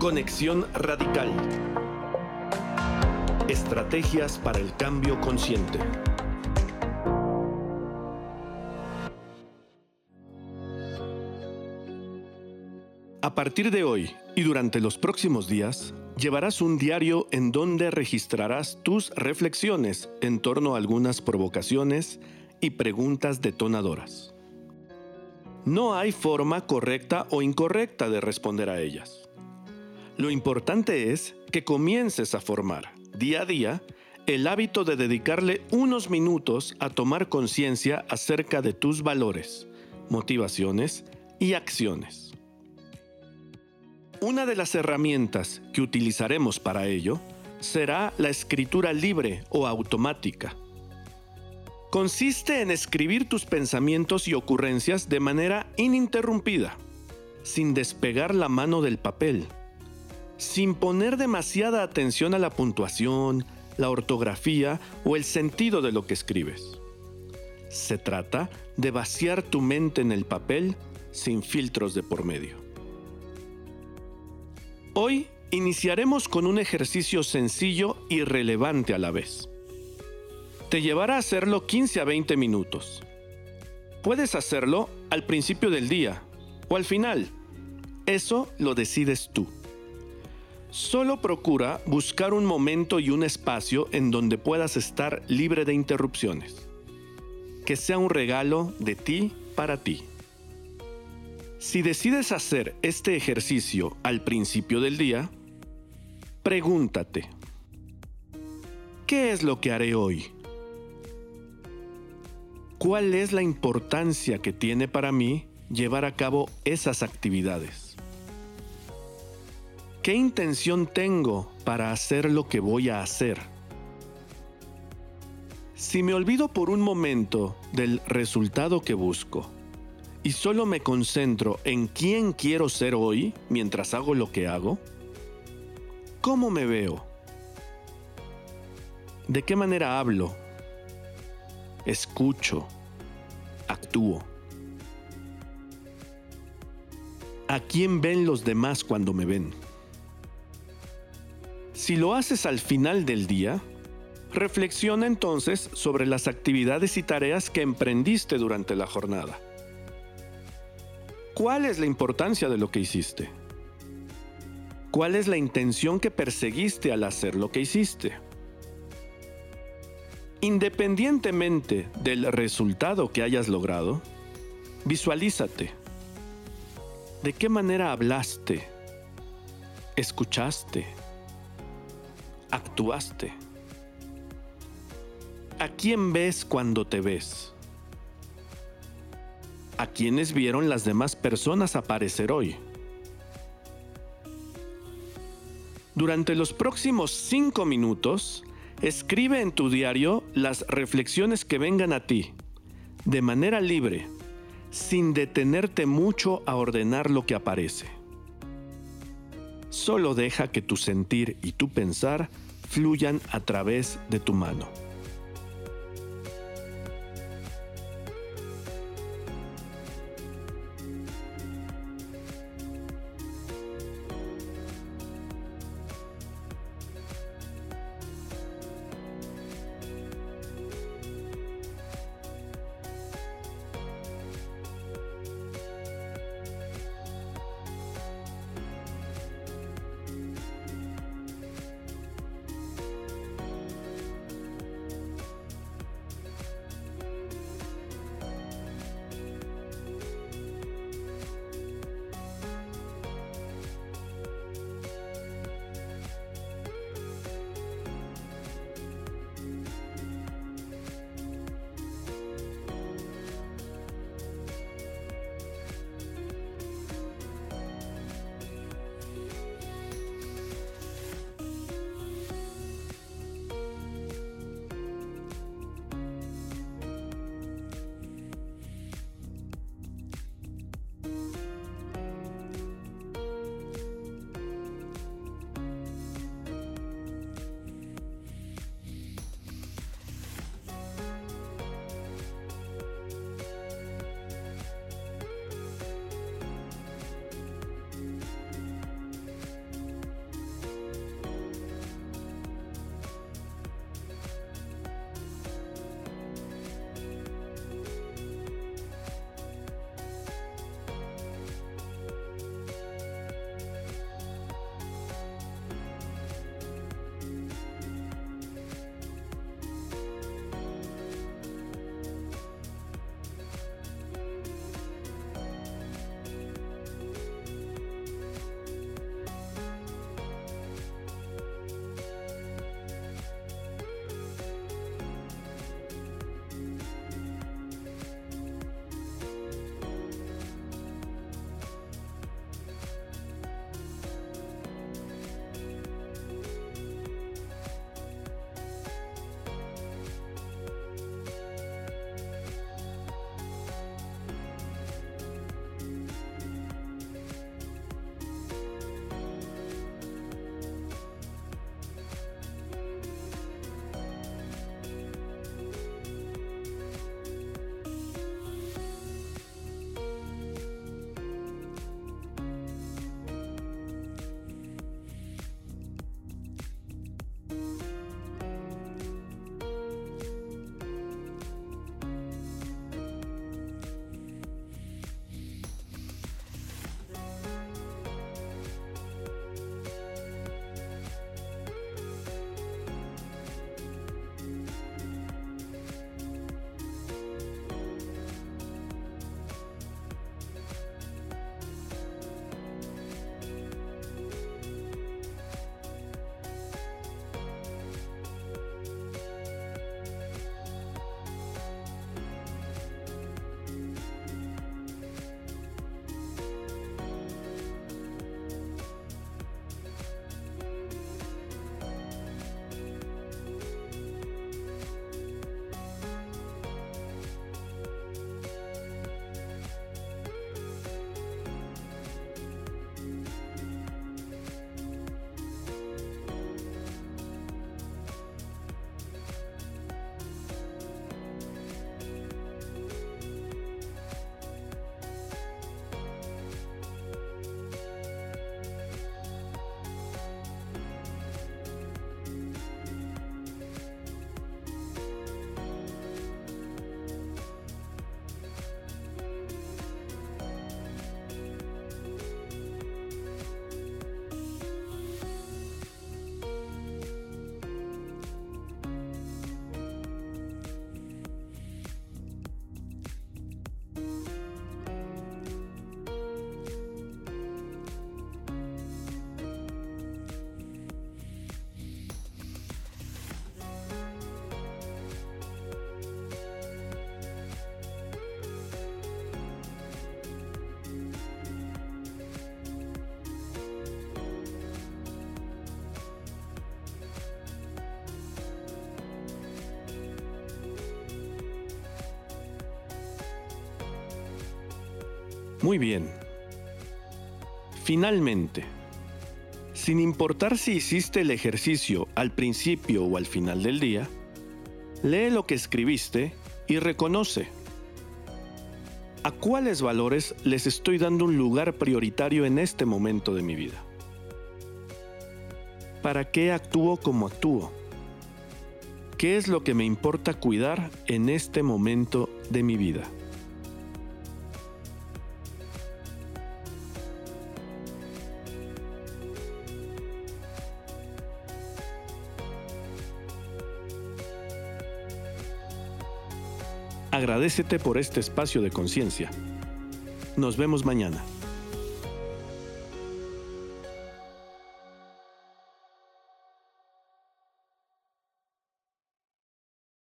Conexión Radical. Estrategias para el cambio consciente. A partir de hoy y durante los próximos días, llevarás un diario en donde registrarás tus reflexiones en torno a algunas provocaciones y preguntas detonadoras. No hay forma correcta o incorrecta de responder a ellas. Lo importante es que comiences a formar, día a día, el hábito de dedicarle unos minutos a tomar conciencia acerca de tus valores, motivaciones y acciones. Una de las herramientas que utilizaremos para ello será la escritura libre o automática. Consiste en escribir tus pensamientos y ocurrencias de manera ininterrumpida, sin despegar la mano del papel, sin poner demasiada atención a la puntuación, la ortografía o el sentido de lo que escribes. Se trata de vaciar tu mente en el papel sin filtros de por medio. Hoy iniciaremos con un ejercicio sencillo y relevante a la vez. Te llevará a hacerlo 15 a 20 minutos. Puedes hacerlo al principio del día o al final. Eso lo decides tú. Solo procura buscar un momento y un espacio en donde puedas estar libre de interrupciones. Que sea un regalo de ti para ti. Si decides hacer este ejercicio al principio del día, pregúntate, ¿qué es lo que haré hoy? ¿Cuál es la importancia que tiene para mí llevar a cabo esas actividades? ¿Qué intención tengo para hacer lo que voy a hacer? Si me olvido por un momento del resultado que busco, y solo me concentro en quién quiero ser hoy mientras hago lo que hago? ¿Cómo me veo? ¿De qué manera hablo? Escucho. Actúo. ¿A quién ven los demás cuando me ven? Si lo haces al final del día, reflexiona entonces sobre las actividades y tareas que emprendiste durante la jornada. ¿Cuál es la importancia de lo que hiciste? ¿Cuál es la intención que perseguiste al hacer lo que hiciste? Independientemente del resultado que hayas logrado, visualízate. ¿De qué manera hablaste? ¿Escuchaste? ¿Actuaste? ¿A quién ves cuando te ves? a quienes vieron las demás personas aparecer hoy. Durante los próximos cinco minutos, escribe en tu diario las reflexiones que vengan a ti, de manera libre, sin detenerte mucho a ordenar lo que aparece. Solo deja que tu sentir y tu pensar fluyan a través de tu mano. Muy bien. Finalmente, sin importar si hiciste el ejercicio al principio o al final del día, lee lo que escribiste y reconoce a cuáles valores les estoy dando un lugar prioritario en este momento de mi vida. ¿Para qué actúo como actúo? ¿Qué es lo que me importa cuidar en este momento de mi vida? Agradecete por este espacio de conciencia. Nos vemos mañana.